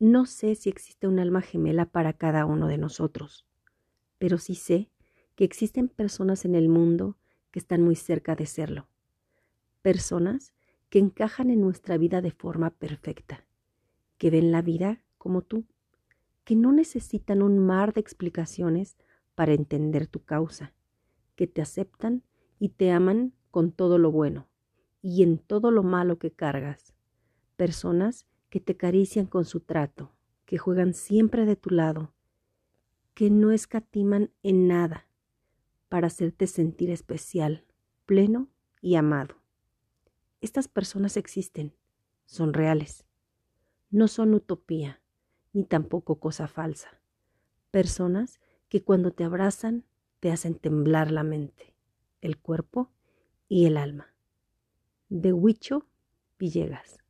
No sé si existe un alma gemela para cada uno de nosotros, pero sí sé que existen personas en el mundo que están muy cerca de serlo. Personas que encajan en nuestra vida de forma perfecta, que ven la vida como tú, que no necesitan un mar de explicaciones para entender tu causa, que te aceptan y te aman con todo lo bueno y en todo lo malo que cargas. Personas que te acarician con su trato, que juegan siempre de tu lado, que no escatiman en nada para hacerte sentir especial, pleno y amado. Estas personas existen, son reales, no son utopía, ni tampoco cosa falsa. Personas que cuando te abrazan te hacen temblar la mente, el cuerpo y el alma. De Huicho Villegas.